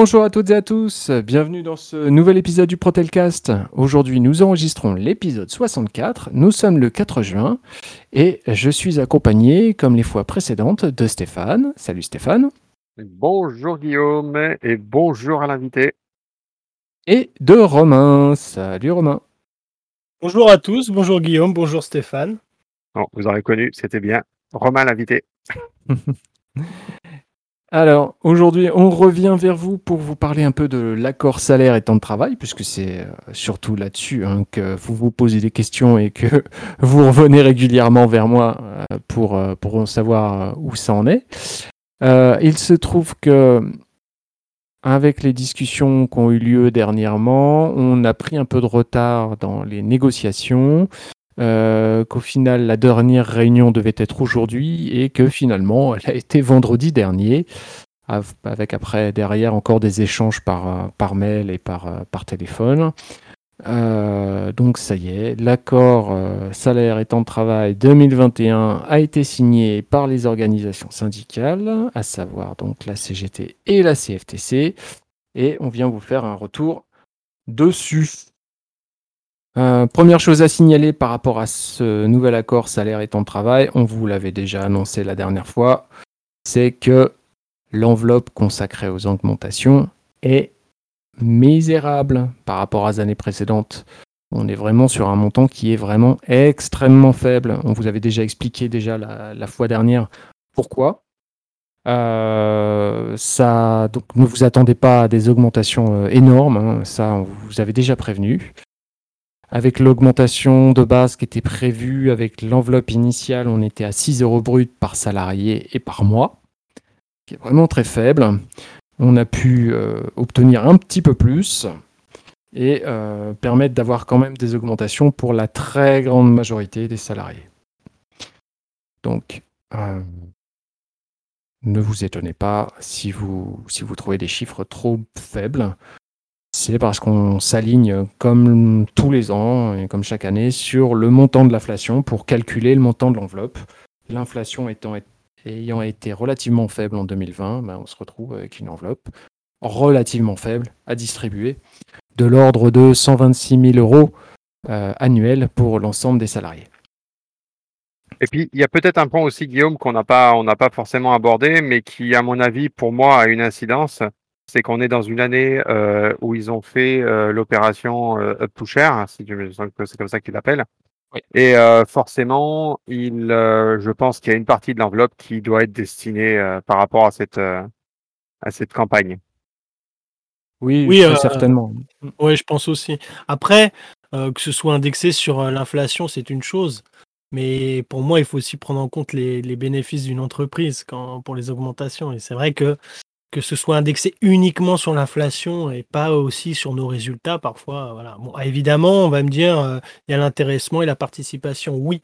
Bonjour à toutes et à tous, bienvenue dans ce nouvel épisode du Protelcast. Aujourd'hui, nous enregistrons l'épisode 64. Nous sommes le 4 juin et je suis accompagné, comme les fois précédentes, de Stéphane. Salut Stéphane. Bonjour Guillaume et bonjour à l'invité. Et de Romain. Salut Romain. Bonjour à tous, bonjour Guillaume, bonjour Stéphane. Bon, vous aurez connu, c'était bien. Romain l'invité. Alors, aujourd'hui, on revient vers vous pour vous parler un peu de l'accord salaire et temps de travail, puisque c'est euh, surtout là-dessus hein, que vous vous posez des questions et que vous revenez régulièrement vers moi euh, pour, euh, pour savoir où ça en est. il se trouve que, avec les discussions qui ont eu lieu dernièrement, on a pris un peu de retard dans les négociations. Qu'au final la dernière réunion devait être aujourd'hui et que finalement elle a été vendredi dernier avec après derrière encore des échanges par, par mail et par, par téléphone. Euh, donc ça y est, l'accord euh, salaire et temps de travail 2021 a été signé par les organisations syndicales, à savoir donc la CGT et la CFTC, et on vient vous faire un retour dessus. Euh, première chose à signaler par rapport à ce nouvel accord salaire et temps de travail, on vous l'avait déjà annoncé la dernière fois, c'est que l'enveloppe consacrée aux augmentations est misérable par rapport aux années précédentes. On est vraiment sur un montant qui est vraiment extrêmement faible. On vous avait déjà expliqué déjà la, fois dernière pourquoi. Euh, ça, donc ne vous attendez pas à des augmentations euh, énormes, hein. ça on vous avait déjà prévenu. Avec l'augmentation de base qui était prévue, avec l'enveloppe initiale, on était à 6 euros brut par salarié et par mois, qui est vraiment très faible on a pu euh, obtenir un petit peu plus et euh, permettre d'avoir quand même des augmentations pour la très grande majorité des salariés. Donc, euh, ne vous étonnez pas si vous, si vous trouvez des chiffres trop faibles. C'est parce qu'on s'aligne comme tous les ans et comme chaque année sur le montant de l'inflation pour calculer le montant de l'enveloppe. L'inflation ayant été relativement faible en 2020, ben, on se retrouve avec une enveloppe relativement faible à distribuer, de l'ordre de 126 000 euros euh, annuels pour l'ensemble des salariés. Et puis, il y a peut-être un point aussi, Guillaume, qu'on n'a pas forcément abordé, mais qui, à mon avis, pour moi, a une incidence. C'est qu'on est dans une année euh, où ils ont fait euh, l'opération Up to Share, si c'est comme ça qu'ils l'appellent, et euh, forcément, il, euh, je pense qu'il y a une partie de l'enveloppe qui doit être destinée euh, par rapport à cette, à cette campagne. Oui, oui certainement. Oui, je pense aussi. Après, que ce soit indexé sur l'inflation, c'est une chose. Mais pour moi, il faut aussi prendre en compte les, les bénéfices d'une entreprise quand, pour les augmentations. Et c'est vrai que que ce soit indexé uniquement sur l'inflation et pas aussi sur nos résultats parfois. Voilà. Bon, évidemment, on va me dire, euh, il y a l'intéressement et la participation, oui,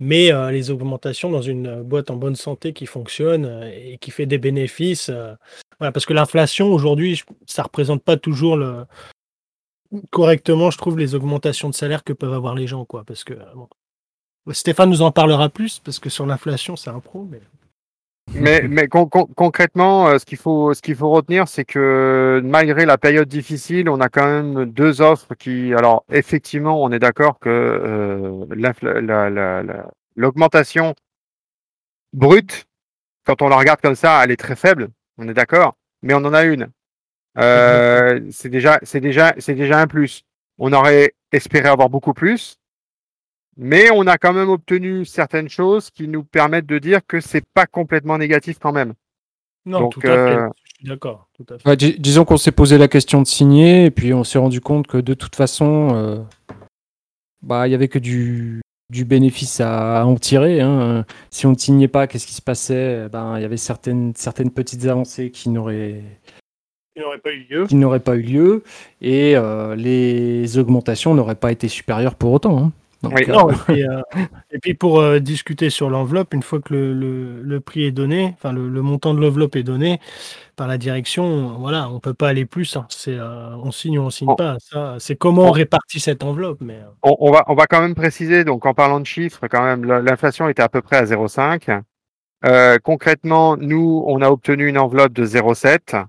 mais euh, les augmentations dans une boîte en bonne santé qui fonctionne euh, et qui fait des bénéfices, voilà, parce que l'inflation aujourd'hui, ça représente pas toujours le correctement, je trouve, les augmentations de salaire que peuvent avoir les gens, quoi, parce que Stéphane nous en parlera plus parce que sur l'inflation, c'est un pro, mais mais, mais concrètement, euh, ce qu'il faut, ce qu'il faut retenir, c'est que malgré la période difficile, on a quand même deux offres qui, alors effectivement, on est d'accord que euh, l'augmentation brute, quand on la regarde comme ça, elle est très faible. On est d'accord, mais on en a une. Euh, c'est déjà, c'est déjà, c'est déjà un plus. On aurait espéré avoir beaucoup plus. Mais on a quand même obtenu certaines choses qui nous permettent de dire que c'est pas complètement négatif quand même. Non, tout à fait. Euh, Je suis d'accord. disons qu'on s'est posé la question de signer et puis on s'est rendu compte que de toute façon, euh, bah il y avait que du, du bénéfice à, en tirer. Hein. Si on ne signait pas, qu'est-ce qui se passait? Ben, Il y avait certaines, certaines petites avancées qui n'auraient pas eu lieu. Qui n'auraient pas eu lieu et euh, les augmentations n'auraient pas été supérieures pour autant. Hein. Euh, euh, et, puis, pour euh, discuter sur l'enveloppe, une fois que le, prix est donné, enfin le, montant de l'enveloppe est donné par la direction, voilà, on peut pas aller plus. Hein. C'est on signe ou on signe pas. Ça, c'est comment on répartit cette enveloppe. Mais on, va on va quand même préciser. Donc en parlant de chiffres, quand même, l'inflation était à peu près à 0,5. concrètement, nous, on a obtenu une enveloppe de 0,7.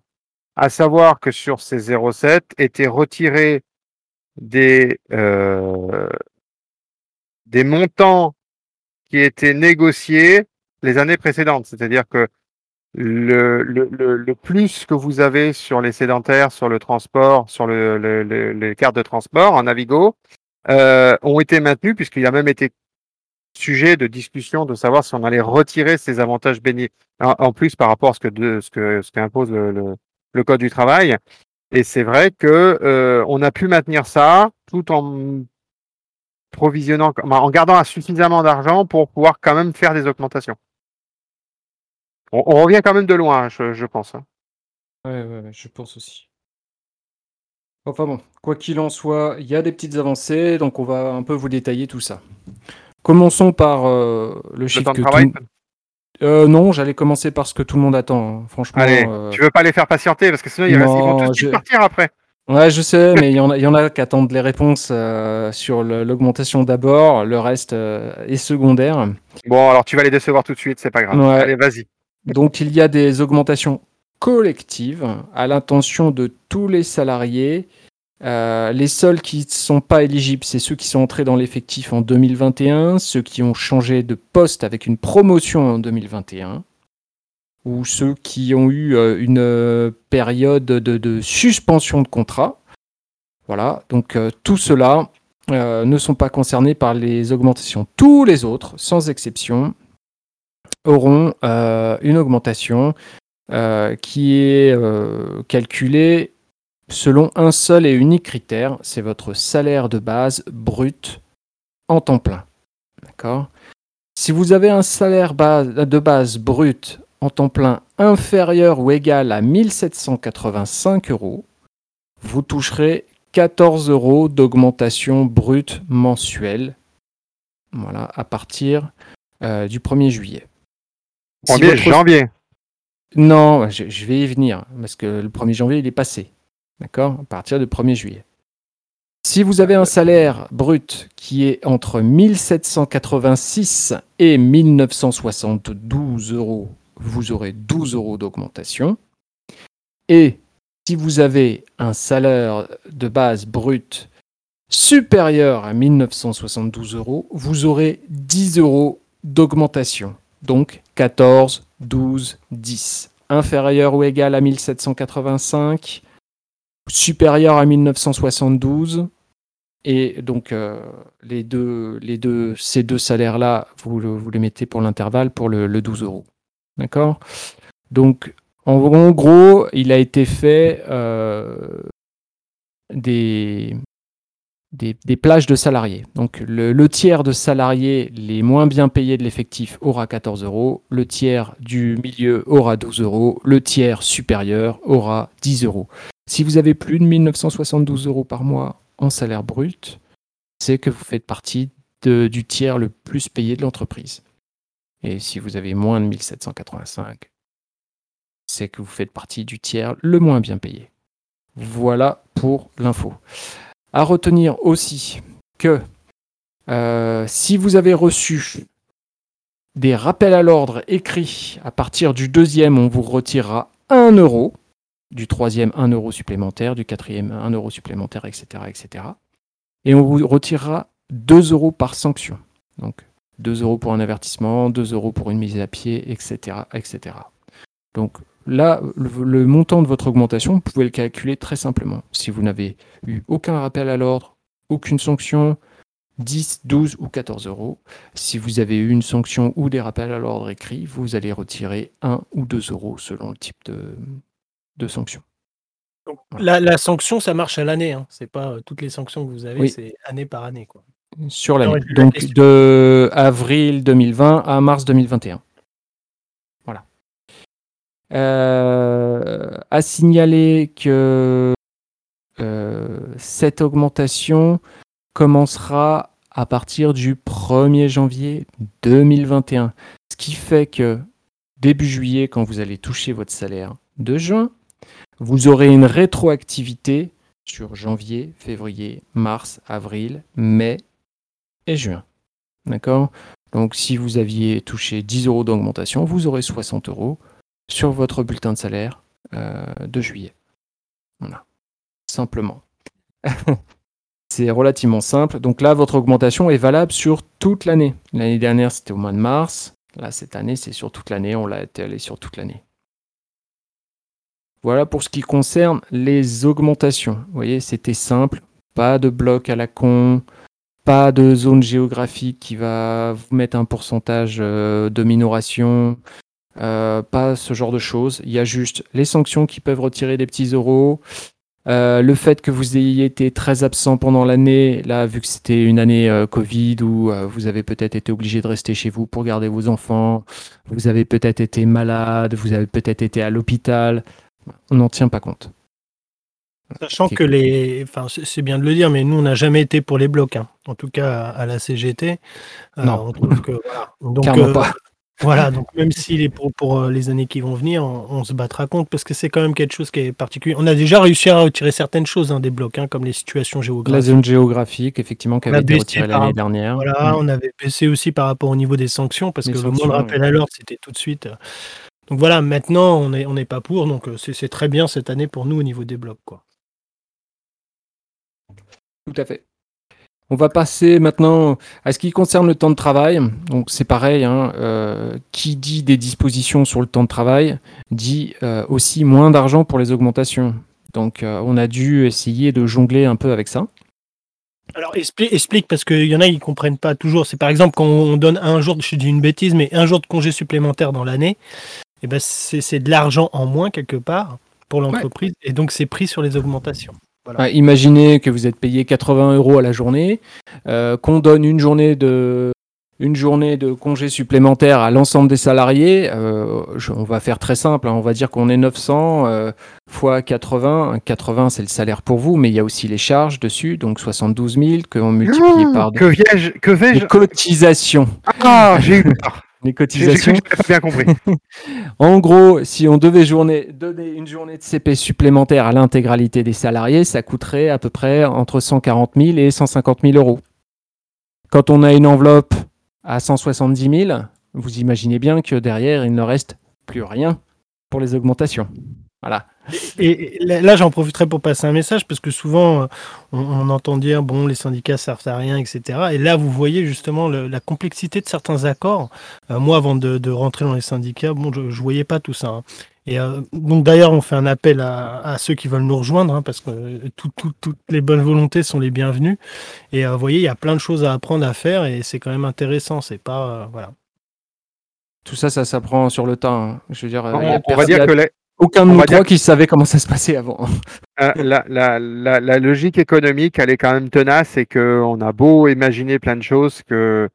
à savoir que sur ces 0,7 étaient retirés des, euh, des montants qui étaient négociés les années précédentes. C'est-à-dire que le, le, le, plus que vous avez sur les sédentaires, sur le transport, sur le, les cartes de transport en Navigo, euh, ont été maintenus puisqu'il a même été sujet de discussion de savoir si on allait retirer ces avantages bénis en, plus par rapport à ce que de, ce que ce qu'impose le, le, code du travail. Et c'est vrai que euh, on a pu maintenir ça tout en provisionnant, en gardant suffisamment d'argent pour pouvoir quand même faire des augmentations. On, revient quand même de loin, je, je pense. Hein. Ouais, ouais, je pense aussi. Enfin bon, quoi qu'il en soit, il y a des petites avancées, donc on va un peu vous détailler tout ça. Commençons par euh, le chiffre que tout... Euh, non, j'allais commencer par ce que tout le monde attend. Hein. Franchement. Allez, euh, tu veux pas les faire patienter? Parce que sinon ils, vont tous partir après. Ouais, je sais, mais il y en a, y en a qui attendent les réponses sur l'augmentation d'abord, le reste est secondaire. Bon, alors tu vas les décevoir tout de suite, c'est pas grave. Allez, vas-y. Donc il y a des augmentations collectives à l'intention de tous les salariés euh, les seuls qui ne sont pas éligibles, c'est ceux qui sont entrés dans l'effectif en 2021, ceux qui ont changé de poste avec une promotion en 2021, ou ceux qui ont eu euh, une euh, période de, suspension de contrat. Voilà, donc tout cela ne sont pas concernés par les augmentations. Tous les autres, sans exception, auront une augmentation qui est calculée selon un seul et unique critère, c'est votre salaire de base brut en temps plein. D'accord? Si vous avez un salaire de base brut en temps plein inférieur ou égal à 1785 euros, vous toucherez 14 euros d'augmentation brute mensuelle. Voilà, à partir euh, du 1er juillet. 1er janvier Non, je, je, vais y venir, parce que le 1er janvier, il est passé. D'accord? À partir du 1er juillet. Si vous avez un salaire brut qui est entre 1786 et 1972 euros, vous aurez 12 euros d'augmentation. Et si vous avez un salaire de base brut supérieur à 1972 euros, vous aurez 10 euros d'augmentation. Donc 14, 12, 10. Inférieur ou égal à 1785, supérieur à 1972. Et donc, euh, ces deux salaires-là, vous, les mettez pour l'intervalle pour le, 12 euros. D'accord? Donc, en, gros, il a été fait euh, des, des, plages de salariés. Donc le, tiers de salariés les moins bien payés de l'effectif aura 14 euros, le tiers du milieu aura 12 euros, le tiers supérieur aura 10 euros. Si vous avez plus de 1972 euros par mois en salaire brut, c'est que vous faites partie du tiers le plus payé de l'entreprise. Et si vous avez moins de 1785, c'est que vous faites partie du tiers le moins bien payé. Voilà pour l'info. À retenir aussi que euh, si vous avez reçu des rappels à l'ordre écrits, à partir du deuxième, on vous retirera 1 euro, du troisième 1 euro supplémentaire, du quatrième 1 euro supplémentaire, etc. etc. Et on vous retirera 2 euros par sanction. Donc 2 euros pour un avertissement, 2 euros pour une mise à pied, etc. etc. Donc Là, le, montant de votre augmentation, vous pouvez le calculer très simplement. Si vous n'avez eu aucun rappel à l'ordre, aucune sanction, 10, 12 ou 14 euros. Si vous avez eu une sanction ou des rappels à l'ordre écrits, vous allez retirer 1 ou 2 euros selon le type de, de sanction. la, sanction, ça marche à l'année. Hein. C'est pas euh, toutes les sanctions que vous avez, c'est année par année. Quoi. Sur l'année. Donc de avril 2020 à mars 2021. Euh, à signaler que euh, cette augmentation commencera à partir du 1er janvier 2021. Ce qui fait que début juillet, quand vous allez toucher votre salaire de juin, vous aurez une rétroactivité sur janvier, février, mars, avril, mai et juin. D'accord? Donc si vous aviez touché 10 euros d'augmentation, vous aurez 60 euros sur votre bulletin de salaire euh, de juillet. Voilà. Simplement. c'est relativement simple. Donc là, votre augmentation est valable sur toute l'année. L'année dernière, c'était au mois de mars. Là, cette année, c'est sur toute l'année. On l'a été allé sur toute l'année. Voilà pour ce qui concerne les augmentations. Vous voyez, c'était simple. Pas de bloc à la con, pas de zone géographique qui va vous mettre un pourcentage euh, de minoration, euh, pas ce genre de choses. Il y a juste les sanctions qui peuvent retirer des petits euros. Euh, le fait que vous ayez été très absent pendant l'année, là, vu que c'était une année Covid où vous avez peut-être été obligé de rester chez vous pour garder vos enfants, vous avez peut-être été malade, vous avez peut-être été à l'hôpital, on n'en tient pas compte. Sachant que les, enfin c'est bien de le dire, mais nous on n'a jamais été pour les blocs, hein. en tout cas à la CGT. Euh, non. Donc, euh, pas. Voilà, donc même s'il est pour, pour euh, les années qui vont venir, on, se battra contre parce que c'est quand même quelque chose qui est particulier. On a déjà réussi à retirer certaines choses hein, des blocs, hein, comme les situations géographiques. La zone géographique, effectivement, qui avait été retirée l'année dernière. Voilà, mm. on avait baissé aussi par rapport au niveau des sanctions parce que le moindre rappel à l'ordre, c'était tout de suite. Donc voilà, maintenant on n'est on pas pour, donc c'est très bien cette année pour nous au niveau des blocs. Quoi. Tout à fait. On va passer maintenant à ce qui concerne le temps de travail. Donc c'est pareil, hein, euh, qui dit des dispositions sur le temps de travail dit euh, aussi moins d'argent pour les augmentations. Donc euh, on a dû essayer de jongler un peu avec ça. Alors explique, parce qu'il y en a qui ne comprennent pas toujours. C'est par exemple quand on donne un jour, je dis une bêtise, mais un jour de congé supplémentaire dans l'année, eh ben c'est de l'argent en moins quelque part pour l'entreprise et donc c'est pris sur les augmentations imaginez que vous êtes payé 80 euros à la journée, euh, qu'on donne une journée de une journée de congé supplémentaire à l'ensemble des salariés, euh, on va faire très simple, hein. on va dire qu'on est 900 euh, fois 80. 80, c'est le salaire pour vous, mais il y a aussi les charges dessus, donc 72 000 qu'on multiplie par que, que vais-je les cotisations. Ah, j'ai eu peur les cotisations. bien compris. en gros, si on devait journée, donner une journée de CP supplémentaire à l'intégralité des salariés, ça coûterait à peu près entre 140 000 et 150 000 euros. Quand on a une enveloppe à 170 000, vous imaginez bien que derrière, il ne reste plus rien pour les augmentations. Voilà. Et, là, j'en profiterai pour passer un message parce que souvent, euh, on, entend dire bon, les syndicats servent à rien, etc. Et là, vous voyez justement la complexité de certains accords. Euh, moi, avant de, rentrer dans les syndicats, bon, je, ne voyais pas tout ça. Hein. Et euh, donc d'ailleurs, on fait un appel à, ceux qui veulent nous rejoindre hein, parce que toutes les bonnes volontés sont les bienvenues. Et vous voyez, il y a plein de choses à apprendre à faire et c'est quand même intéressant. C'est pas voilà. Tout ça, ça s'apprend sur le temps. Hein. Je veux dire, on, va dire que les, aucun de nous trois qui savait comment ça se passait avant. Euh, la, logique économique, elle est quand même tenace et qu'on a beau imaginer plein de choses, que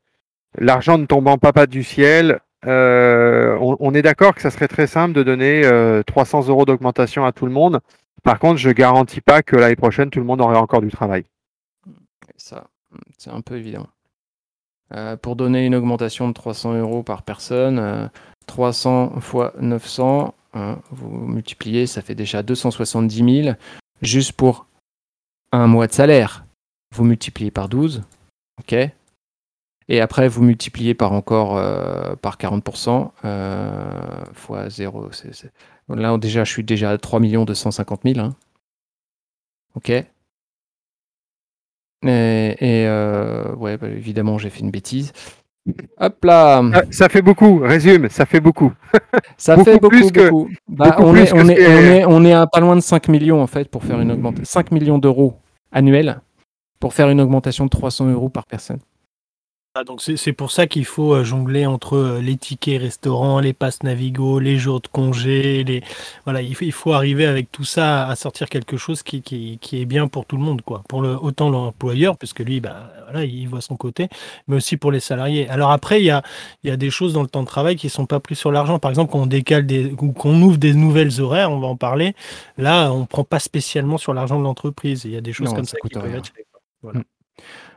l'argent ne tombant pas, pas du ciel, euh, on, est d'accord que ça serait très simple de donner 300 euh, euros d'augmentation à tout le monde. Par contre, je garantis pas que l'année prochaine, tout le monde aurait encore du travail. Ça, c'est un peu évident. pour donner une augmentation de 300 euros par personne, 300 fois 900, Hein, vous multipliez, ça fait déjà 270 000 juste pour un mois de salaire. Vous multipliez par 12, ok Et après, vous multipliez par encore euh, par 40%, euh, fois 0. Là, déjà, je suis déjà à 3 250 000. Hein. Ok Et, et euh, ouais, bah, évidemment, j'ai fait une bêtise. Hop là ah, Ça fait beaucoup, résume, ça fait beaucoup. Ça fait beaucoup, plus que, bah, on, est, on, est, on, est, à pas loin de 5 millions en fait pour faire une augmentation. 5 millions d'euros annuels pour faire une augmentation de 300 euros par personne. Ah, donc c'est pour ça qu'il faut euh, jongler entre euh, les tickets restaurants, les passes Navigo, les jours de congé, les voilà, il faut, il faut arriver avec tout ça à sortir quelque chose qui, qui, qui est bien pour tout le monde, quoi. Pour le autant l'employeur, puisque lui, bah, voilà, il voit son côté, mais aussi pour les salariés. Alors après, il y a, il y a des choses dans le temps de travail qui sont pas prises sur l'argent. Par exemple, quand on décale des, ou qu'on ouvre des nouvelles horaires, on va en parler. Là, on prend pas spécialement sur l'argent de l'entreprise. Il y a des choses comme ça, qui peuvent être. Voilà. Mm.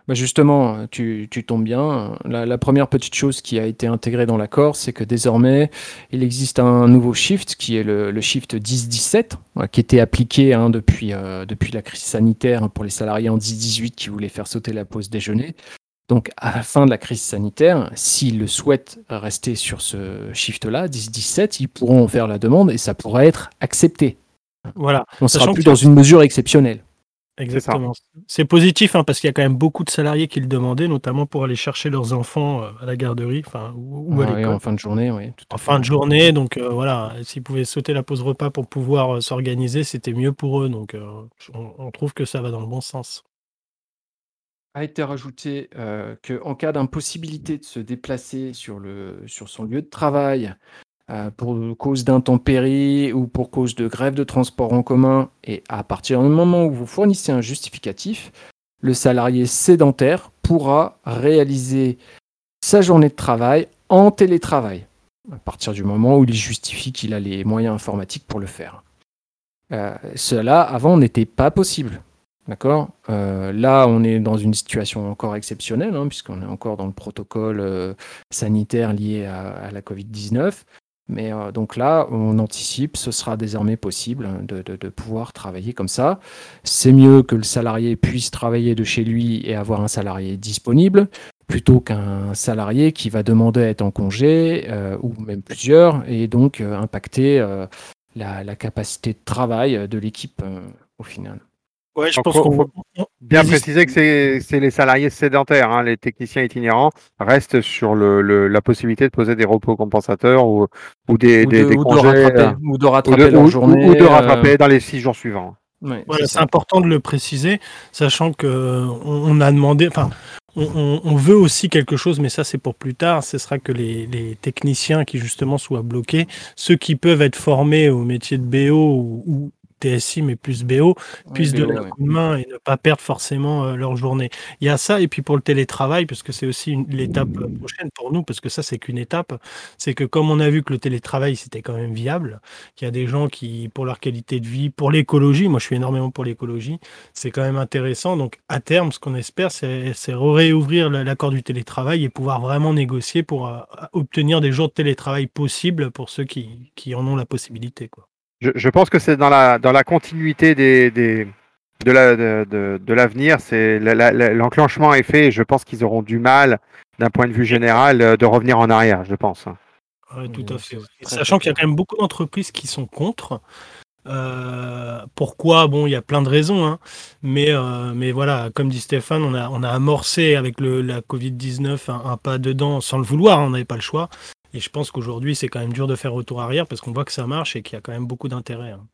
Bah, justement, tu, tombes bien. La, première petite chose qui a été intégrée dans l'accord, c'est que désormais, il existe un nouveau shift qui est le, shift 10-17, qui était appliqué hein, depuis, euh, depuis la crise sanitaire pour les salariés en 10-18 qui voulaient faire sauter la pause déjeuner. Donc, à la fin de la crise sanitaire, s'ils le souhaitent rester sur ce shift-là, 10-17, ils pourront faire la demande et ça pourrait être accepté. Voilà. On sera Sachant plus dans une mesure exceptionnelle. Exactement. C'est positif hein, parce qu'il y a quand même beaucoup de salariés qui le demandaient, notamment pour aller chercher leurs enfants euh, à la garderie, enfin ou, ou à Ouais, l'école. en fin de journée, oui. tout En fin de journée, donc euh, voilà, s'ils pouvaient sauter la pause repas pour pouvoir euh, s'organiser, c'était mieux pour eux. Donc euh, on, on trouve que ça va dans le bon sens. a été rajouté euh, qu'en cas d'impossibilité de se déplacer sur, le, sur son lieu de travail pour cause d'intempéries ou pour cause de grève de transport en commun, et à partir du moment où vous fournissez un justificatif, le salarié sédentaire pourra réaliser sa journée de travail en télétravail, à partir du moment où il justifie qu'il a les moyens informatiques pour le faire. Euh, cela, avant, n'était pas possible. D'accord? Euh, Là, on est dans une situation encore exceptionnelle, hein, puisqu'on est encore dans le protocole euh, sanitaire lié à la Covid-19. Mais euh, donc là, on anticipe, ce sera désormais possible hein, de, pouvoir travailler comme ça. C'est mieux que le salarié puisse travailler de chez lui et avoir un salarié disponible, plutôt qu'un salarié qui va demander à être en congé, euh, ou même plusieurs, et donc euh, impacter la, capacité de travail de l'équipe au final. Ouais, je Donc, pense qu'on faut Bien préciser que c'est les salariés sédentaires, hein, les techniciens itinérants restent sur le, le- la possibilité de poser des repos compensateurs ou, ou des, ou, de, des ou de congés, rattraper, euh, ou de ou rattraper de, leur ou- journée. ou de euh, rattraper dans les six jours suivants. ouais, Voilà, c'est important de le préciser, sachant que euh, on, a demandé, enfin, on, on- on veut aussi quelque chose, mais ça c'est pour plus tard. Ce sera que les, les techniciens qui justement soient bloqués, ceux qui peuvent être formés au métier de BO ou, ou TSI, mais plus BO, puissent donner un coup de main et ne pas perdre forcément euh, leur journée. Il y a ça, et puis pour le télétravail, parce que c'est aussi l'étape euh, prochaine pour nous, parce que ça c'est qu'une étape, c'est que comme on a vu que le télétravail c'était quand même viable, qu'il y a des gens qui, pour leur qualité de vie, pour l'écologie, moi je suis énormément pour l'écologie, c'est quand même intéressant. Donc à terme, ce qu'on espère, c'est réouvrir la- l'accord du télétravail et pouvoir vraiment négocier pour euh, obtenir des jours de télétravail possibles pour ceux qui, qui en ont la possibilité. Quoi. Je, je pense que c'est dans la, dans la continuité des, des, de la- de, de- de l'avenir. C'est la- la- la- l'enclenchement est fait et je pense qu'ils auront du mal, d'un point de vue général, euh, de revenir en arrière, je pense. Ouais, tout à fait. ouais. Sachant qu'il y a quand même beaucoup d'entreprises qui sont contre. Euh, pourquoi Bon, il y a plein de raisons, hein. mais, euh, mais voilà, comme dit Stéphane, on a, on a amorcé avec le, la Covid-19 un, un pas dedans sans le vouloir, hein, on n'avait pas le choix. Et je pense qu'aujourd'hui, c'est quand même dur de faire retour arrière parce qu'on voit que ça marche et qu'il y a quand même beaucoup d'intérêt. hein.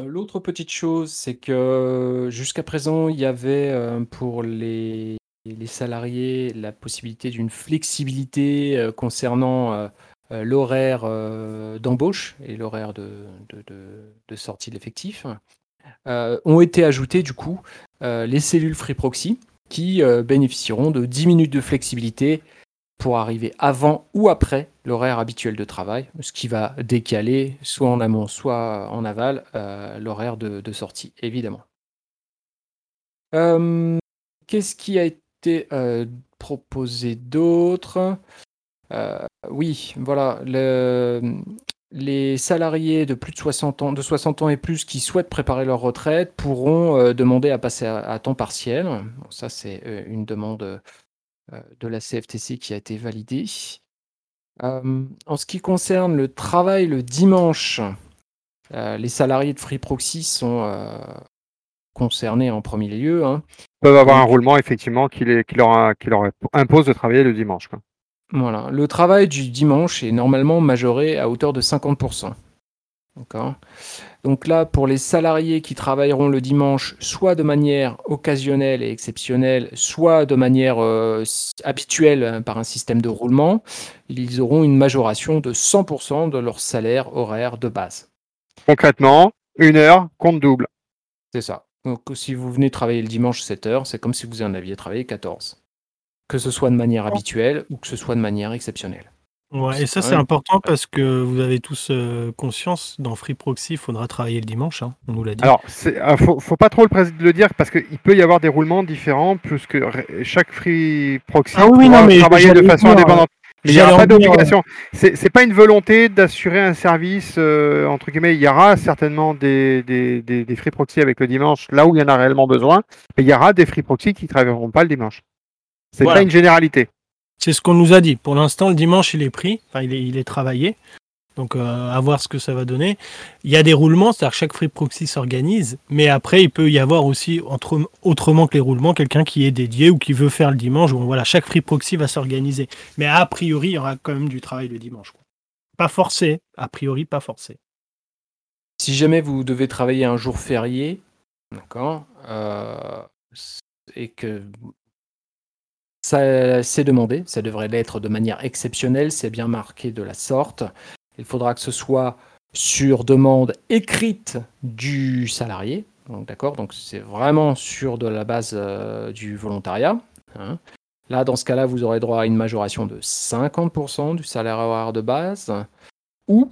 Euh, L'autre petite chose, c'est que jusqu'à présent, il y avait euh, pour les, salariés la possibilité d'une flexibilité euh, concernant euh, euh, l'horaire euh, d'embauche et l'horaire de, sortie de l'effectif. Euh, ont été ajoutées du coup euh, les cellules Free Proxy qui euh, bénéficieront de 10 minutes de flexibilité pour arriver avant ou après l'horaire habituel de travail, ce qui va décaler soit en amont, soit en aval euh, l'horaire de, sortie, évidemment. Euh, Qu'est-ce qui a été euh, proposé d'autre? Oui, voilà, le- les salariés de plus de 60 ans, de 60 ans et plus qui souhaitent préparer leur retraite pourront demander à passer à, temps partiel. Ça, c'est une demande euh, de la CFTC qui a été validée. Euh, en ce qui concerne le travail le dimanche, euh, les salariés de Free Proxy sont concernés en premier lieu. hein. Ils peuvent avoir un roulement, effectivement, qui, les, qui, leur, a- qui leur impose de travailler le dimanche. quoi. Voilà. Le travail du dimanche est normalement majoré à hauteur de 50%. Donc là, pour les salariés qui travailleront le dimanche, soit de manière occasionnelle et exceptionnelle, soit de manière euh, habituelle par un système de roulement, ils auront une majoration de 100% de leur salaire horaire de base. Concrètement, une heure compte double. C'est ça. Donc si vous venez travailler le dimanche 7 heures, c'est comme si vous en aviez travaillé 14. Que ce soit de manière habituelle ou que ce soit de manière exceptionnelle. Ouais, et ça, C'est important parce que vous avez tous euh, conscience, dans Free Proxy, il faudra travailler le dimanche, hein, on nous l'a dit. Alors, c'est- euh, faut, faut pas trop le, dire parce qu'il peut y avoir des roulements différents puisque chaque free proxy Ah oui, oui, pourra non, mais travailler de façon dire, indépendante. Mais il n'y aura pas d'obligation. C'est c'est pas une volonté d'assurer un service euh, entre guillemets. Il y aura certainement des, des, des, des free proxy avec le dimanche là où il y en a réellement besoin, mais il y aura des free proxy qui travailleront pas le dimanche. C'est Voilà. pas une généralité. C'est ce qu'on nous a dit. Pour l'instant, le dimanche, il est pris, enfin, il est, il est travaillé. Donc euh, à voir ce que ça va donner. Il y a des roulements, c'est-à-dire que chaque free proxy s'organise, mais après il peut y avoir aussi autrement que les roulements quelqu'un qui est dédié ou qui veut faire le dimanche. Voilà, chaque free proxy va s'organiser, mais a priori il y aura quand même du travail le dimanche. Pas forcé, a priori pas forcé. Si jamais vous devez travailler un jour férié, d'accord, euh, et que ça c'est demandé, ça devrait l'être de manière exceptionnelle, c'est bien marqué de la sorte. Il faudra que ce soit sur demande écrite du salarié. D'accord Donc c'est vraiment sur de la base euh, du volontariat. Hein. Là, dans ce cas-là, vous aurez droit à une majoration de 50% du salaire horaire de base ou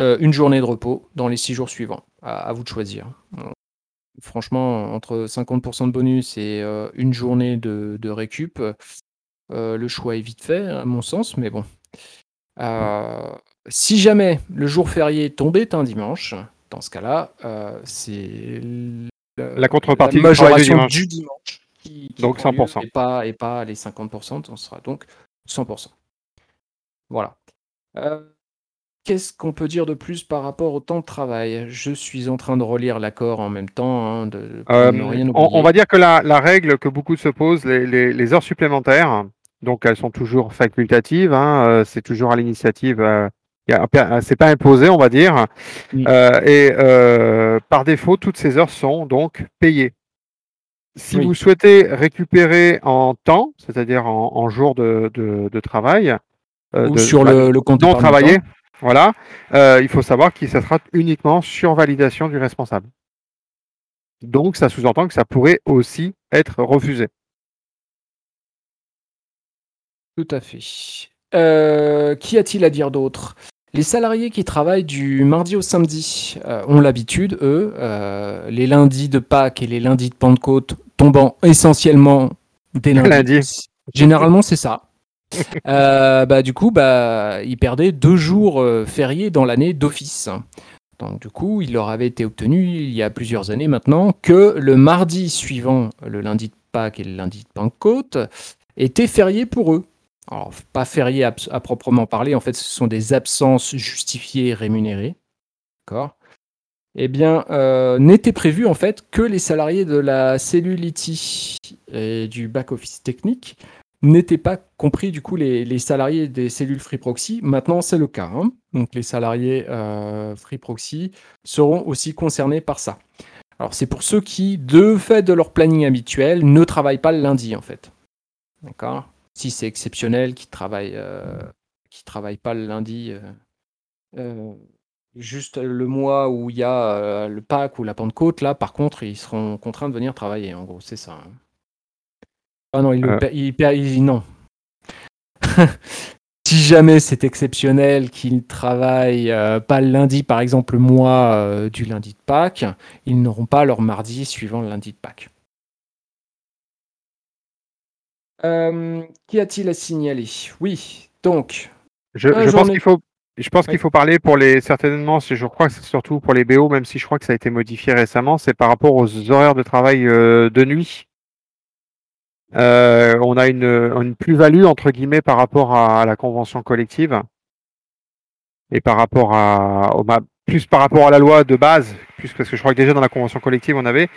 euh, une journée de repos dans les six jours suivants. À, vous de choisir. Franchement, entre 50% de bonus et euh, une journée de, de récup, le choix est vite fait, à mon sens, mais bon. Si jamais le jour férié tombait un dimanche, dans ce cas-là, euh, c'est la contrepartie la majoration du dimanche. qui, donc 100%. Et pas, et pas les 50%, on sera donc 100%. Voilà. Euh, qu'est-ce qu'on peut dire de plus par rapport au temps de travail? Je suis en train de relire l'accord en même temps. Hein, de, euh, on, va dire que la, règle que beaucoup se posent, les, heures supplémentaires, donc elles sont toujours facultatives, hein, c'est toujours à l'initiative c'est pas imposé, on va dire. Euh, et euh, par défaut, toutes ces heures sont donc payées. Si vous souhaitez récupérer en temps, c'est-à-dire en, jours de, travail, euh, sur le, le, compte non travaillé, voilà, il faut savoir que ça sera uniquement sur validation du responsable. Donc, ça sous-entend que ça pourrait aussi être refusé. Tout à fait. Qu'y a-t-il à dire d'autre? Les salariés qui travaillent du mardi au samedi euh, ont l'habitude, eux, euh, les lundis de Pâques et les lundis de Pentecôte tombant essentiellement des lundis. Généralement, c'est ça. Euh, bah, du coup, bah, ils perdaient deux jours fériés dans l'année d'office. Donc, du coup, il leur avait été obtenu il y a plusieurs années maintenant que le mardi suivant le lundi de Pâques et le lundi de Pentecôte était férié pour eux alors pas férié à, proprement parler, en fait, ce sont des absences justifiées et rémunérées. D'accord? Eh bien, euh, n'était prévu en fait que les salariés de la cellule et du back-office technique n'étaient pas compris du coup les, salariés des cellules Free Proxy. Maintenant, c'est le cas. Hein. Donc, les salariés euh, Free Proxy seront aussi concernés par ça. Alors, c'est pour ceux qui, de fait de leur planning habituel, ne travaillent pas le lundi en fait. D'accord? Si c'est exceptionnel, qui travaille, euh, qui travaille pas le lundi, euh, euh, juste le mois où il y a le Pâques ou la Pentecôte, là, par contre, ils seront contraints de venir travailler. En gros, c'est ça. Hein. Ah non, il, non. si jamais c'est exceptionnel qu'ils travaillent pas le lundi, par exemple le mois du lundi de Pâques, ils n'auront pas leur mardi suivant le lundi de Pâques. Euh, Qu'y a-t-il à signaler? Oui, donc. Je, pense qu'il faut. Je pense qu'il faut parler pour les certainement, je crois que c'est surtout pour les BO, même si je crois que ça a été modifié récemment, c'est par rapport aux horaires de travail euh, de nuit. Euh, on a une, plus-value entre guillemets par rapport à, la convention collective et par rapport à plus par rapport à la loi de base, plus parce que je crois que déjà dans la convention collective on avait,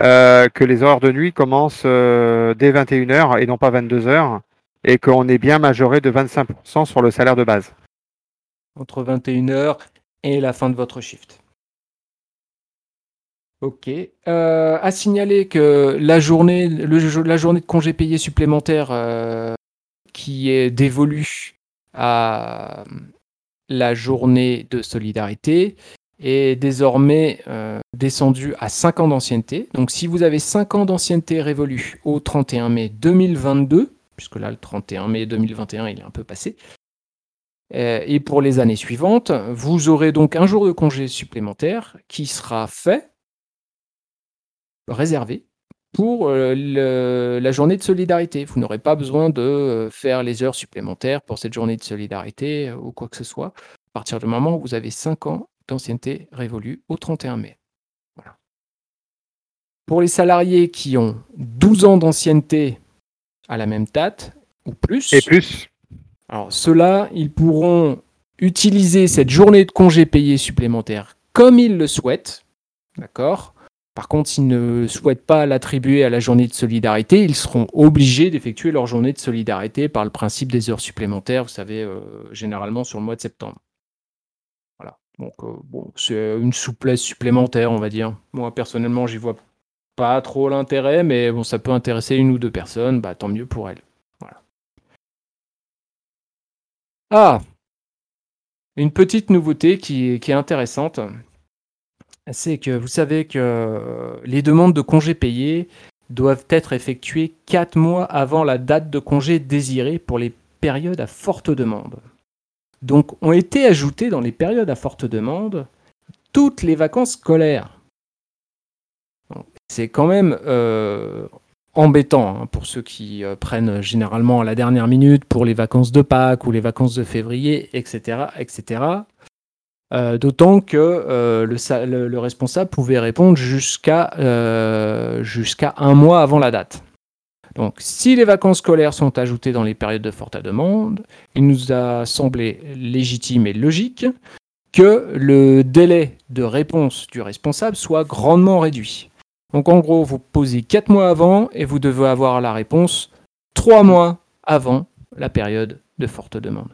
euh, que les heures de nuit commencent euh, dès 21h et non pas 22h, et qu'on est bien majoré de 25% sur le salaire de base. Entre 21h et la fin de votre shift. Ok. Euh, à signaler que la journée, la journée de congé payé supplémentaire qui est dévolue à la journée de solidarité est désormais euh, descendu à 5 ans d'ancienneté. Donc si vous avez 5 ans d'ancienneté révolue au 31 mai 2022, puisque là le 31 mai 2021 il est un peu passé, euh, et pour les années suivantes, vous aurez donc un jour de congé supplémentaire qui sera fait, réservé, pour euh, la journée de solidarité. Vous n'aurez pas besoin de faire les heures supplémentaires pour cette journée de solidarité ou quoi que ce soit. À partir du moment où vous avez 5 ans d'ancienneté révolue au 31 mai. Pour les salariés qui ont 12 ans d'ancienneté à la même date, ou plus, et plus. alors ceux-là, ils pourront utiliser cette journée de congé payé supplémentaire comme ils le souhaitent. D'accord? Par contre, s'ils ne souhaitent pas l'attribuer à la journée de solidarité, ils seront obligés d'effectuer leur journée de solidarité par le principe des heures supplémentaires, vous savez, euh, généralement sur le mois de septembre. Voilà. Donc, euh, bon, c'est une souplesse supplémentaire, on va dire. Moi, personnellement, j'y vois pas trop l'intérêt, mais bon, ça peut intéresser une ou deux personnes, bah, tant mieux pour elles. Ah Une petite nouveauté qui est intéressante, c'est que vous savez que les demandes de congés payés doivent être effectuées 4 mois avant la date de congé désirée pour les périodes à forte demande. Donc ont été ajoutées dans les périodes à forte demande toutes les vacances scolaires. C'est quand même euh, embêtant hein, pour ceux qui euh, prennent généralement la dernière minute pour les vacances de Pâques ou les vacances de février, etc. etc. Euh, d'autant que le, responsable pouvait répondre jusqu'à jusqu'à un mois avant la date. Donc, si les vacances scolaires sont ajoutées dans les périodes de forte demande, il nous a semblé légitime et logique que le délai de réponse du responsable soit grandement réduit. Donc en gros, vous posez 4 mois avant et vous devez avoir la réponse 3 mois avant la période de forte demande.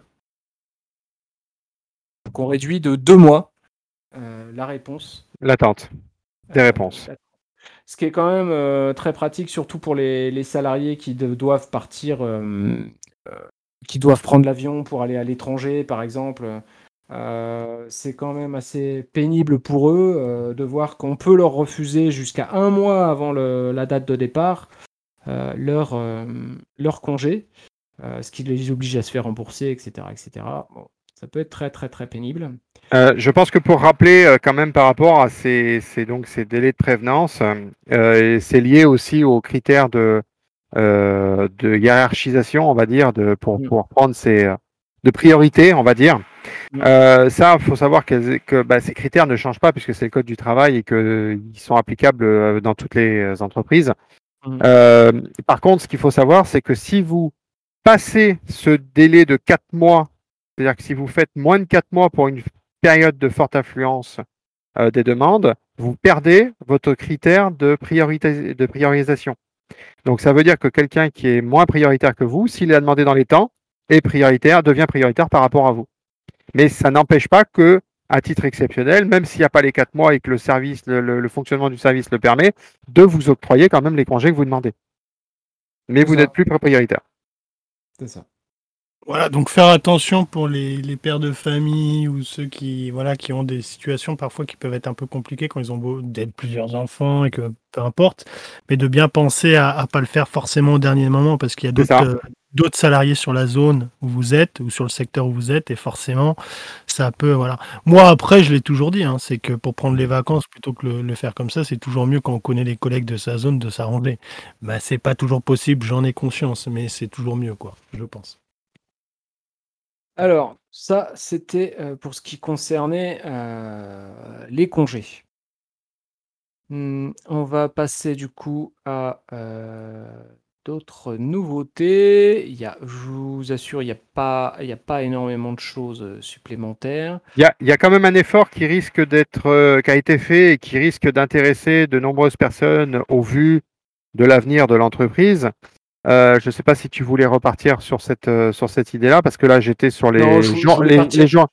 Donc on réduit de 2 mois euh, la réponse. L'attente des euh, réponses. Ce qui est quand même euh, très pratique, surtout pour les, salariés qui doivent partir, qui doivent prendre l'avion pour aller à l'étranger, par exemple. Euh, c'est quand même assez pénible pour eux euh, de voir qu'on peut leur refuser jusqu'à un mois avant la date de départ euh, leur, leur congé, ce qui les oblige à se faire rembourser, etc. etc. ça peut être très très très pénible. je pense que pour rappeler quand même par rapport à ces, donc, ces délais de prévenance, c'est lié aussi aux critères de, de hiérarchisation, on va dire, de, pour, mm. pour prendre ces de priorité, on va dire. Euh, ça, il faut savoir que, bah, ces critères ne changent pas puisque c'est le code du travail et qu'ils sont applicables euh, dans toutes les entreprises. Mm. Euh, par contre, ce qu'il faut savoir, c'est que si vous passez ce délai de 4 mois, c'est-à-dire que si vous faites moins de 4 mois pour une période de forte influence des demandes, vous perdez votre critère de, priorité, de priorisation. Donc ça veut dire que quelqu'un qui est moins prioritaire que vous, s'il a demandé dans les temps, est prioritaire, devient prioritaire par rapport à vous. Mais ça n'empêche pas que, à titre exceptionnel, même s'il n'y a pas les quatre mois et que le service, le, fonctionnement du service le permet, de vous octroyer quand même les congés que vous demandez. Mais vous n'êtes plus prioritaire. C'est ça. Voilà, donc faire attention pour les, pères de famille ou ceux qui, voilà, qui ont des situations parfois qui peuvent être un peu compliquées quand ils ont d'être plusieurs enfants et que peu importe, mais de bien penser à ne pas le faire forcément au dernier moment parce qu'il y a d'autres d'autres salariés sur la zone où vous êtes ou sur le secteur où vous êtes et forcément ça peut voilà. Moi après je l'ai toujours dit hein, c'est que pour prendre les vacances plutôt que le, le faire comme ça c'est toujours mieux quand on connaît les collègues de sa zone de s'arranger. Bah c'est pas toujours possible j'en ai conscience mais c'est toujours mieux quoi je pense alors ça c'était euh, pour ce qui concernait euh, les congés hmm, on va passer du coup à euh, D'autres nouveautés, il y a, je vous assure, il n'y a, pas, énormément de choses supplémentaires. Il y a, il y a quand même un effort qui risque d'être, qui a été fait et qui risque d'intéresser de nombreuses personnes au vu de l'avenir de l'entreprise. Euh, je ne sais pas si tu voulais repartir sur cette, sur cette idée-là, parce que là, j'étais sur les, jours, les, jours,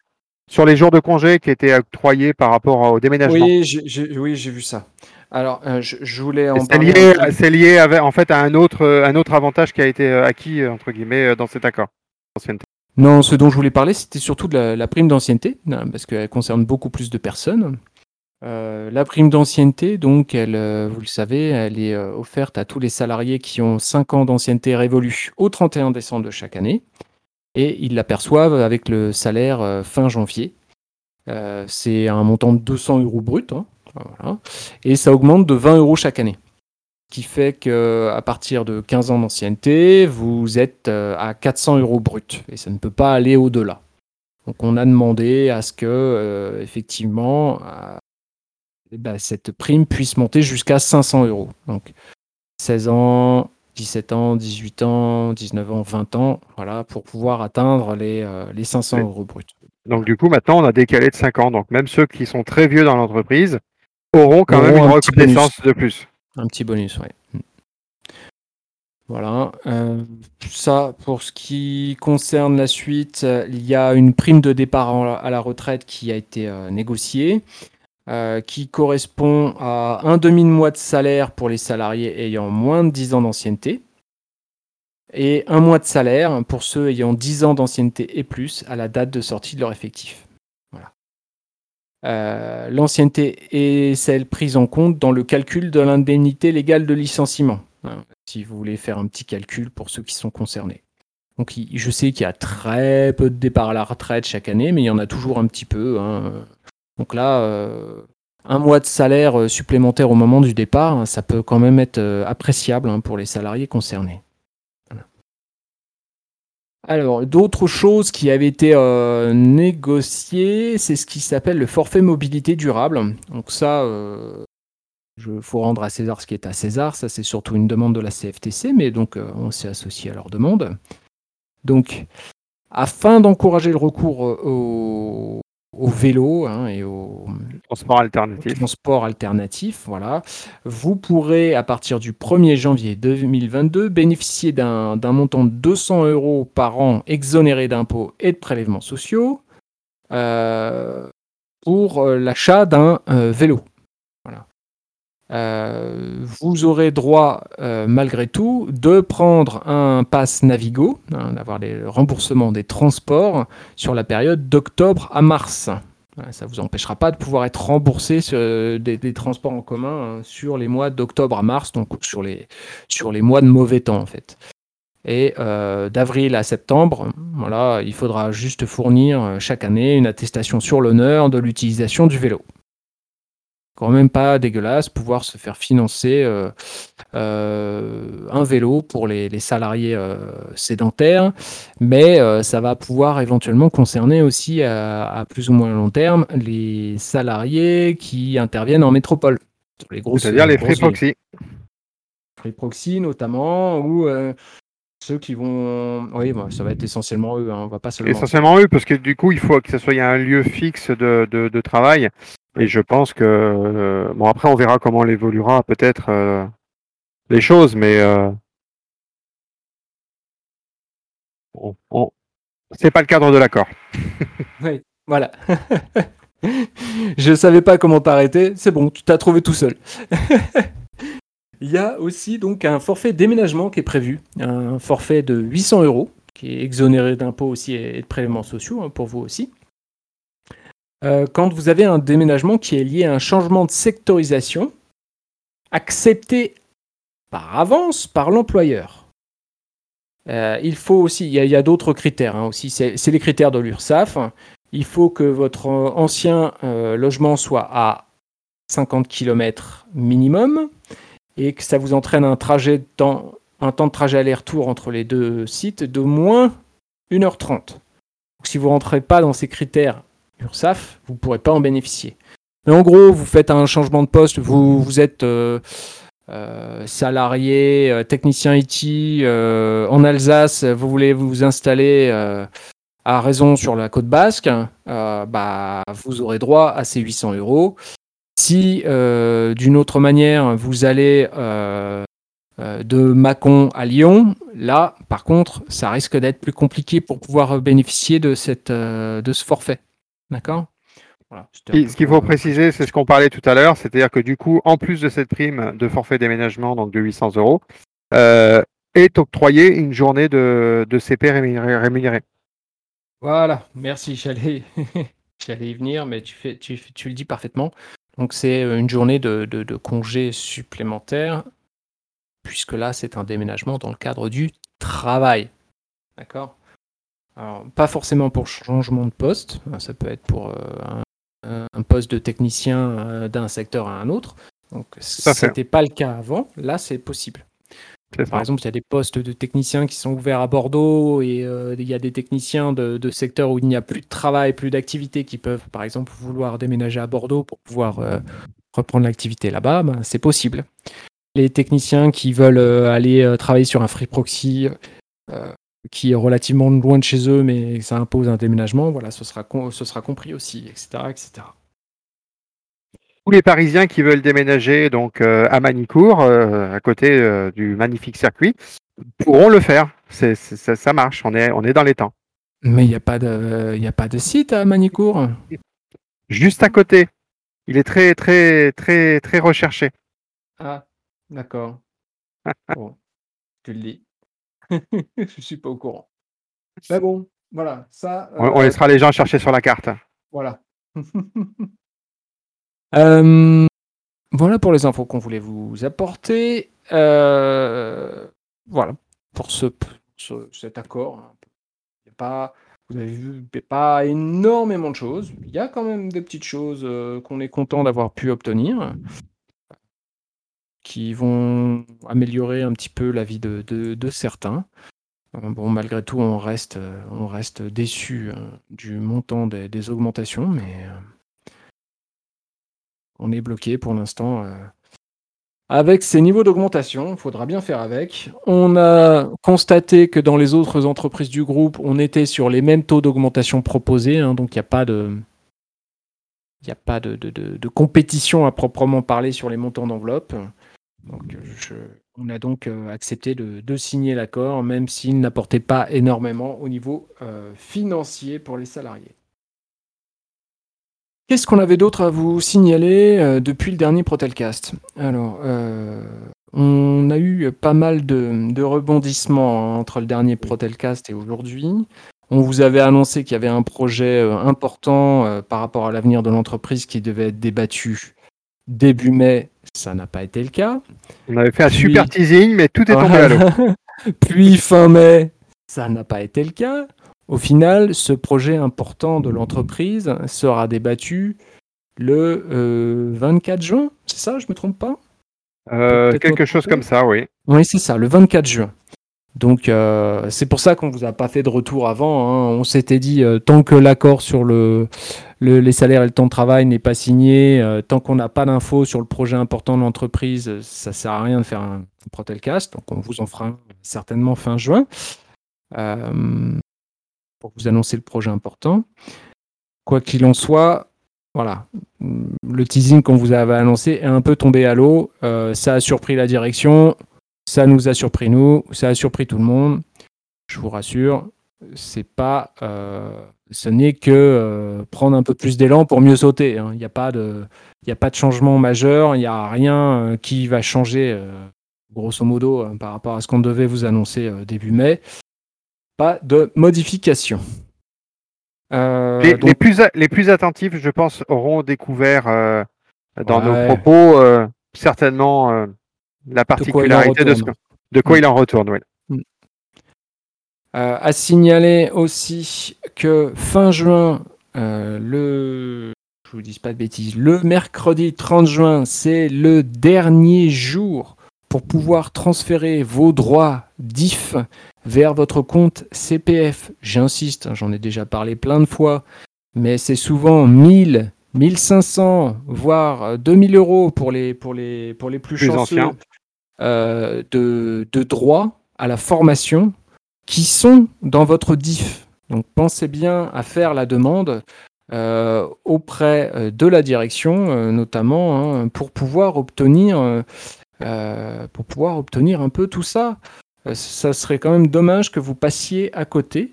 sur les jours de congé qui étaient octroyés par rapport au déménagement. Oui, j'ai vu ça. Alors, euh, je, voulais en C'est lié, c'est lié avec, en fait à un autre, euh, un autre avantage qui a été euh, acquis entre guillemets dans cet accord. Non, ce dont je voulais parler, c'était surtout de la, prime d'ancienneté, hein, parce qu'elle concerne beaucoup plus de personnes. La prime d'ancienneté, donc, elle, vous le savez, elle est offerte à tous les salariés qui ont 5 ans d'ancienneté révolue au 31 décembre de chaque année, et ils l'aperçoivent avec le salaire fin janvier. c'est un montant de 200 euros brut, hein, et ça augmente de 20 euros chaque année. Ce qui fait qu'à partir de 15 ans d'ancienneté, vous êtes euh, à 400 euros brut. Et ça ne peut pas aller au-delà. Donc on a demandé à ce que, euh, effectivement, euh, eh ben, cette prime puisse monter jusqu'à 500 euros. Donc 16 ans, 17 ans, 18 ans, 19 ans, 20 ans, voilà, pour pouvoir atteindre les, les 500 euros bruts. Donc du coup, maintenant, on a décalé de 5 ans. Donc même ceux qui sont très vieux dans l'entreprise auront quand même une un reconnaissance de plus. Un petit bonus. Mm. Voilà. euh, ça, pour ce qui concerne la suite, euh, il y a une prime de départ à la retraite qui a été euh, négociée, euh, qui correspond à un demi-mois de salaire pour les salariés ayant moins de 10 ans d'ancienneté, et un mois de salaire pour ceux ayant 10 ans d'ancienneté et plus à la date de sortie de leur effectif. Voilà. Euh, L'ancienneté est celle prise en compte dans le calcul de l'indemnité légale de licenciement. hein, si vous voulez faire un petit calcul pour ceux qui sont concernés. Donc je sais qu'il y a très peu de départs à la retraite chaque année, mais il y en a toujours un petit peu. hein. Donc là, euh, un mois de salaire euh, supplémentaire au moment du départ, ça peut quand même être euh, appréciable hein, pour les salariés concernés. Alors, d'autres choses qui avaient été négociées, c'est ce qui s'appelle le forfait mobilité durable. Donc ça, il faut rendre à César ce qui est à César. Ça, c'est surtout une demande de la CFTC, mais donc on s'est associé à leur demande. Donc, afin d'encourager le recours au, au vélo hein, et au, Transport alternatif. transport alternatif, voilà, vous pourrez, à partir du 1er janvier 2022, bénéficier d'un montant de 200 euros par an exonéré d'impôts et de prélèvements sociaux euh, pour euh, l'achat d'un euh, vélo. Euh, vous aurez droit, euh, malgré tout, de prendre un pass Navigo, hein, d'avoir les remboursements des transports sur la période d'octobre à mars. Ça ne vous empêchera pas de pouvoir être remboursé euh, des, transports en commun hein, sur les mois d'octobre à mars, donc sur les, sur les mois de mauvais temps en fait. Et d'avril à septembre, voilà, il faudra juste fournir chaque année une attestation sur l'honneur de l'utilisation du vélo. Quand même pas dégueulasse, pouvoir se faire financer euh, euh, un vélo pour les, les salariés euh, sédentaires, mais ça va pouvoir éventuellement concerner aussi à, à plus ou moins long terme les salariés qui interviennent en métropole. Les C'est-à-dire les free proxy. Free Proxy notamment, ou ceux qui vont. Oui, bon, ça va être essentiellement eux, hein, on va pas seulement. Essentiellement eux, parce que du coup, il faut que ce soit un lieu fixe de, de, de travail. Et je pense que euh, bon après on verra comment l'évoluera peut-être euh, les choses, mais euh, c'est pas le cadre de l'accord. Oui, voilà. Je savais pas comment t'arrêter. C'est bon, tu t'as trouvé tout seul. Il y a aussi donc un forfait déménagement qui est prévu, un forfait de 800 euros qui est exonéré d'impôts aussi et de prélèvements sociaux hein, pour vous aussi. Euh, quand vous avez un déménagement qui est lié à un changement de sectorisation accepté par avance par l'employeur. Euh, il faut aussi, il y a, d'autres critères hein, aussi, c'est les critères de l'URSSAF. Il faut que votre ancien euh, logement soit à 50 km minimum et que ça vous entraîne un trajet temps, un temps de trajet aller-retour entre les deux sites de moins 1h30. Donc, si vous ne rentrez pas dans ces critères URSAF, vous ne pourrez pas en bénéficier. Mais en gros, vous faites un changement de poste, vous, êtes euh, euh, salarié, euh, technicien IT en Alsace, vous voulez vous installer à raison sur la côte basque, bah, vous aurez droit à ces 800 euros. Si d'une autre manière, vous allez de Mâcon à Lyon, là, par contre, ça risque d'être plus compliqué pour pouvoir bénéficier de ce forfait. D'accord voilà, Et Ce qu'il faut préciser, c'est ce qu'on parlait tout à l'heure, c'est-à-dire que du coup, en plus de cette prime de forfait déménagement, donc de 800 euros, euh, est octroyée une journée de, de CP rémunéré. rémunéré. Voilà, merci, j'allais j'allais y venir, mais tu, fais, tu, tu le dis parfaitement. Donc c'est euh, une journée de, de, de congé supplémentaire, puisque là c'est un déménagement dans le cadre du travail. D'accord? Alors, pas forcément pour changement de poste, hein, ça peut être pour euh, un, un poste de technicien euh, d'un secteur à un autre. Donc fait. c'était pas le cas avant, là c'est possible. Par exemple, il y a des postes de techniciens qui sont ouverts à Bordeaux et euh, il y a des techniciens de, de secteurs où il n'y a plus de travail, plus d'activité qui peuvent, par exemple, vouloir déménager à Bordeaux pour pouvoir euh, reprendre l'activité là-bas. Ben, c'est possible. Les techniciens qui veulent euh, aller travailler sur un free proxy, qui est relativement loin de chez eux, mais ça impose un déménagement, voilà, ce sera, ce sera compris aussi, etc., etc. Tous les Parisiens qui veulent déménager donc à Manicourt, à côté du magnifique circuit, pourront le faire. C'est, ça, marche, on est, on est dans les temps. Mais il n'y a, pas de, y a pas de site à Manicourt? Juste à côté. Il est très, très, très, très recherché. Ah, d'accord. bon, tu le dis. Je suis pas au courant. Mais bon, voilà. Ça, on, euh, laissera les gens chercher sur la carte. Voilà. Euh, voilà pour les infos qu'on voulait vous apporter. Euh, voilà pour ce, cet accord. Il a pas, vous avez vu, pas énormément de choses. Il y a quand même des petites choses qu'on est content d'avoir pu obtenir qui vont améliorer un petit peu la vie de, de, certains. Euh, bon, malgré tout, on reste, euh, on reste déçu hein, du montant des, des, augmentations, mais euh, on est bloqué pour l'instant avec ces niveaux d'augmentation. Il faudra bien faire avec. On a constaté que dans les autres entreprises du groupe, on était sur les mêmes taux d'augmentation proposés, hein, donc il n'y a pas de. Il a pas de, de, de, compétition à proprement parler sur les montants d'enveloppe. Donc, on a donc euh, accepté de, signer l'accord, même s'il n'apportait pas énormément au niveau euh, financier pour les salariés. Qu'est-ce qu'on avait d'autre à vous signaler euh, depuis le dernier Protelcast? Alors, on a eu pas mal de, rebondissements entre le dernier Protelcast et aujourd'hui. On vous avait annoncé qu'il y avait un projet important par rapport à l'avenir de l'entreprise qui devait être débattu début mai ça n'a pas été le cas. On avait fait un super teasing, mais tout est tombé à l'eau. Puis fin mai, ça n'a pas été le cas. Au final, ce projet important de l'entreprise sera débattu le 24 euh, juin. C'est ça, je me trompe pas? Euh, Quelque chose comme ça, oui. Oui, c'est ça, le 24 juin. Donc euh, c'est pour ça qu'on vous a pas fait de retour avant. Hein. On s'était dit tant que l'accord sur le, les salaires et le temps de travail n'est pas signé, euh, tant qu'on n'a pas d'infos sur le projet important de l'entreprise, ça sert à rien de faire un, Protelcast. Donc on vous en fera certainement fin juin euh, pour vous annoncer le projet important. Quoi qu'il en soit, voilà, le teasing qu'on vous avait annoncé est un peu tombé à l'eau. Euh, ça a surpris la direction, ça nous a surpris nous, ça a surpris tout le monde. Je vous rassure, c'est pas ce n'est que euh, prendre un peu plus d'élan pour mieux sauter. Hein. Il n'y a, pas de, a pas de changement majeur, il n'y a rien euh, qui va changer, euh, grosso modo, par rapport à ce qu'on devait vous annoncer début mai. Pas de modification. Les, plus les plus attentifs, je pense, auront découvert dans nos propos certainement la particularité de, ce, de quoi il en retourne. Ouais. Euh, à signaler aussi que fin juin, euh, le je vous dis pas de bêtises, le mercredi 30 juin, c'est le dernier jour pour pouvoir transférer vos droits DIF vers votre compte CPF. J'insiste, hein, j'en ai déjà parlé plein de fois, mais c'est souvent 1000, 1500, voire 2000 euros pour les, pour les, pour les plus, chanceux de, de droits à la formation qui sont dans votre DIF. Donc pensez bien à faire la demande euh, auprès euh, de la direction, euh, notamment hein, pour pouvoir obtenir pour pouvoir obtenir un peu tout ça. ça serait quand même dommage que vous passiez à côté.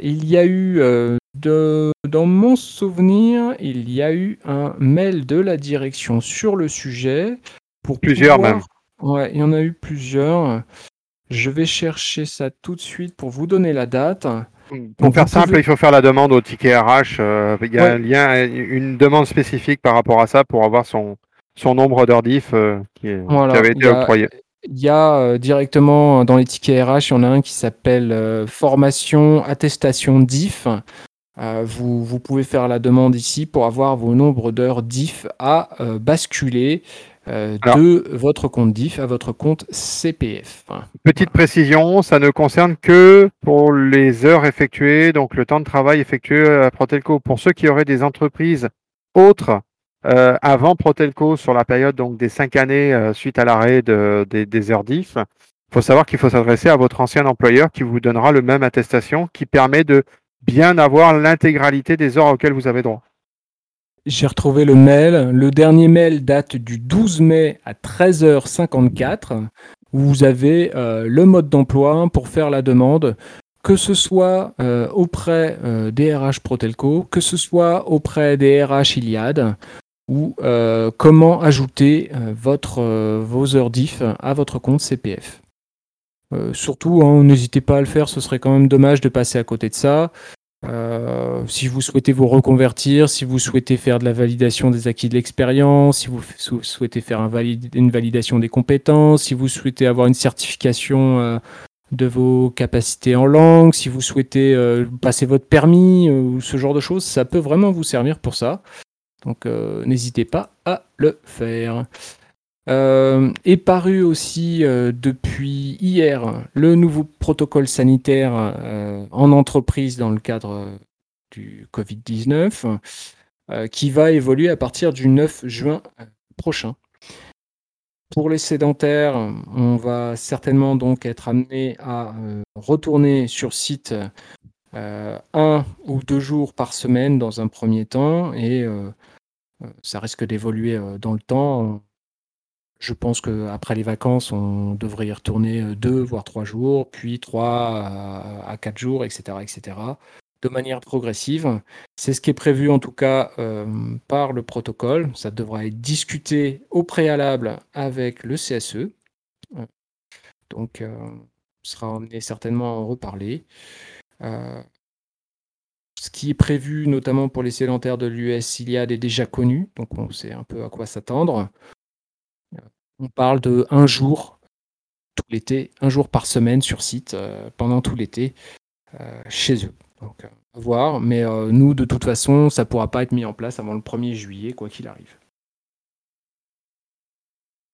il y a eu, de, dans mon souvenir, il y a eu un mail de la direction sur le sujet. Pour plusieurs même. Ouais, il y en a eu plusieurs. Je vais chercher ça tout de suite pour vous donner la date. Pour faire simple, il faut faire la demande au ticket RH. Euh, il y a un lien, une demande spécifique par rapport à ça pour avoir son, son nombre d'heures diff euh, qui, avait été octroyé. Il y a euh, directement dans les tickets RH, il y en a un qui s'appelle formation attestation diff. Vous, vous, pouvez faire la demande ici pour avoir vos nombres d'heures diff à basculer euh, de votre compte DIF à votre compte CPF. Petite précision, ça ne concerne que pour les heures effectuées, donc le temps de travail effectué à Protelco. Pour ceux qui auraient des entreprises autres euh, avant Protelco sur la période donc des cinq années euh, suite à l'arrêt des, heures DIF, Il faut savoir qu'il faut s'adresser à votre ancien employeur qui vous donnera le même attestation qui permet de bien avoir l'intégralité des heures auxquelles vous avez droit. J'ai retrouvé le mail. Le dernier mail date du 12 mai à 13h54 où vous avez euh, le mode d'emploi pour faire la demande, que ce soit euh, auprès euh, des RH Protelco, que ce soit auprès des RH Iliad, ou comment ajouter votre, vos heures diff à votre compte CPF. surtout, hein, n'hésitez pas à le faire, ce serait quand même dommage de passer à côté de ça. Euh, si vous souhaitez vous reconvertir, si vous souhaitez faire de la validation des acquis de l'expérience, si vous souhaitez faire une validation des compétences, si vous souhaitez avoir une certification euh, de vos capacités en langue, si vous souhaitez euh, passer votre permis ou ce genre de choses, ça peut vraiment vous servir pour ça. Donc n'hésitez pas à le faire. Euh, est paru aussi euh, depuis hier le nouveau protocole sanitaire euh, en entreprise dans le cadre du Covid-19 qui va évoluer à partir du 9 juin prochain. Pour les sédentaires, on va certainement donc être amené à retourner sur site un ou deux jours par semaine dans un premier temps et ça risque d'évoluer dans le temps je pense qu'après les vacances, on devrait y retourner euh, deux, voire trois jours, puis trois à quatre jours, etc., etc., de manière progressive. C'est ce qui est prévu en tout cas euh, par le protocole. Ça devra être discuté au préalable avec le CSE. Donc, euh, sera amené certainement à en reparler. ce qui est prévu notamment pour les sédentaires de l'US Iliad est déjà connu, donc on sait un peu à quoi s'attendre. On parle de un jour tout l'été, un jour par semaine sur site euh, pendant tout l'été euh, chez eux. Euh, voir. Mais nous, de toute façon, ça ne pourra pas être mis en place avant le 1er juillet, quoi qu'il arrive.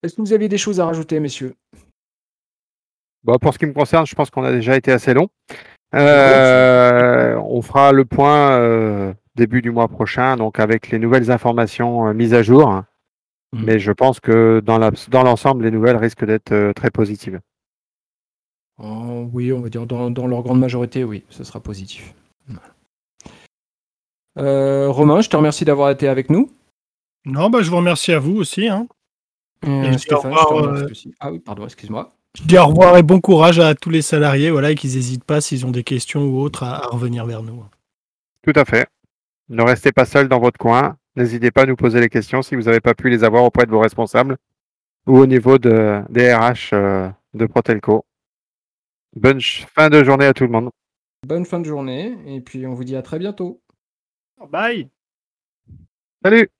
Est-ce que vous avez des choses à rajouter, messieurs? Bah, Pour ce qui me concerne, je pense qu'on a déjà été assez long. on fera le point début du mois prochain, donc avec les nouvelles informations mises à jour. Mmh. Mais je pense que dans l'ensemble, les nouvelles risquent d'être euh, très positives. Oh, oui, on va dire dans, leur grande majorité, oui, ce sera positif. Euh, Romain, je te remercie d'avoir été avec nous. Non, bah, je vous remercie à vous aussi. Hein. Euh, Stéphane, je te remercie aussi. Ah oui, pardon, excuse-moi. Je dis au revoir et bon courage à tous les salariés, voilà, et qu'ils n'hésitent pas s'ils ont des questions ou autres à revenir vers nous. Tout à fait. Ne restez pas seul dans votre coin. N'hésitez pas à nous poser les questions si vous n'avez pas pu les avoir auprès de vos responsables ou au niveau de, des RH euh, de Protelco. Bonne fin de journée à tout le monde. Bonne fin de journée et puis on vous dit à très bientôt. Bye. Salut